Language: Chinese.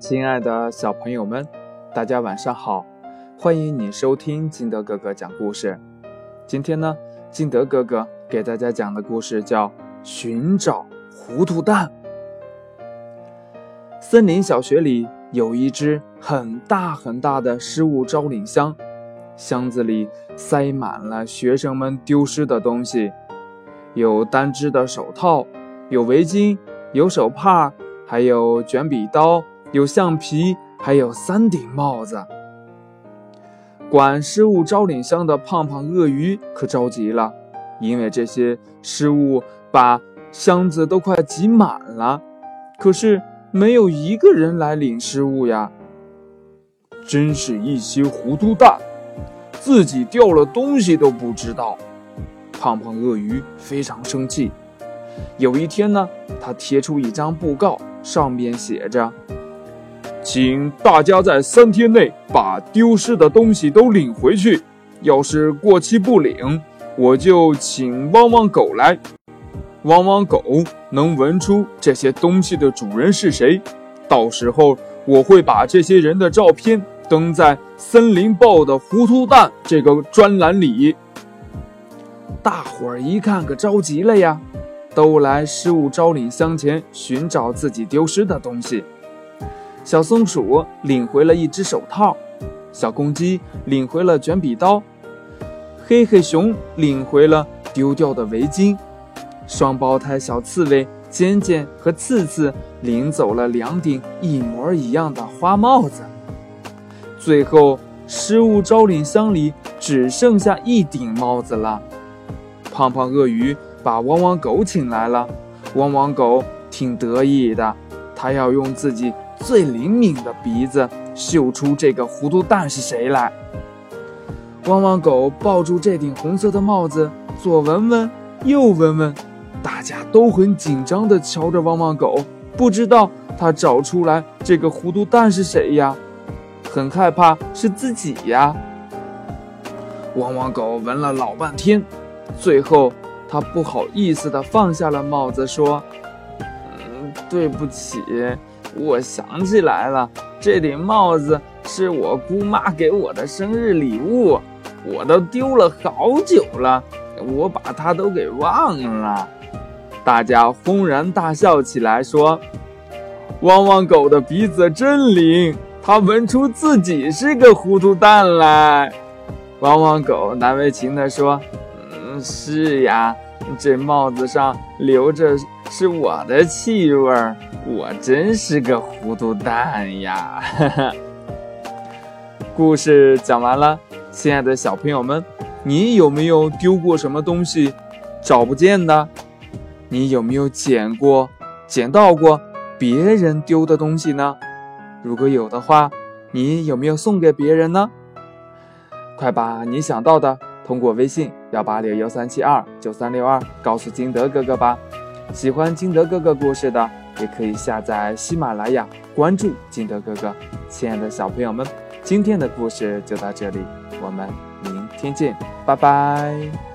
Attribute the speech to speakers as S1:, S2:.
S1: 亲爱的小朋友们，大家晚上好！欢迎你收听金德哥哥讲故事。今天呢，金德哥哥给大家讲的故事叫《寻找糊涂蛋》。森林小学里有一只很大很大的失物招领箱，箱子里塞满了学生们丢失的东西，有单只的手套，有围巾，有手帕，还有卷笔刀。有橡皮，还有三顶帽子。管失物招领箱的胖胖鳄鱼可着急了，因为这些失物把箱子都快挤满了，可是没有一个人来领失物呀！真是一些糊涂蛋，自己掉了东西都不知道。胖胖鳄鱼非常生气。有一天呢，他贴出一张布告，上面写着。请大家在三天内把丢失的东西都领回去。要是过期不领，我就请汪汪狗来。汪汪狗能闻出这些东西的主人是谁，到时候我会把这些人的照片登在《森林报》的“糊涂蛋”这个专栏里。大伙儿一看，可着急了呀，都来失物招领箱前寻找自己丢失的东西。小松鼠领回了一只手套，小公鸡领回了卷笔刀，黑黑熊领回了丢掉的围巾，双胞胎小刺猬尖尖和刺刺领走了两顶一模一样的花帽子。最后，失物招领箱里只剩下一顶帽子了。胖胖鳄鱼把汪汪狗请来了，汪汪狗挺得意的，它要用自己。最灵敏的鼻子嗅出这个糊涂蛋是谁来。汪汪狗抱住这顶红色的帽子，左闻闻，右闻闻，大家都很紧张地瞧着汪汪狗，不知道他找出来这个糊涂蛋是谁呀？很害怕是自己呀。汪汪狗闻了老半天，最后他不好意思地放下了帽子，说：“嗯，对不起。”我想起来了，这顶帽子是我姑妈给我的生日礼物，我都丢了好久了，我把它都给忘了。大家轰然大笑起来，说：“汪汪狗的鼻子真灵，它闻出自己是个糊涂蛋来。”汪汪狗难为情地说：“嗯，是呀，这帽子上留着。”是我的气味儿，我真是个糊涂蛋呀！哈 哈故事讲完了，亲爱的小朋友们，你有没有丢过什么东西找不见的？你有没有捡过、捡到过别人丢的东西呢？如果有的话，你有没有送给别人呢？快把你想到的通过微信幺八六幺三七二九三六二告诉金德哥哥吧。喜欢金德哥哥故事的，也可以下载喜马拉雅，关注金德哥哥。亲爱的小朋友们，今天的故事就到这里，我们明天见，拜拜。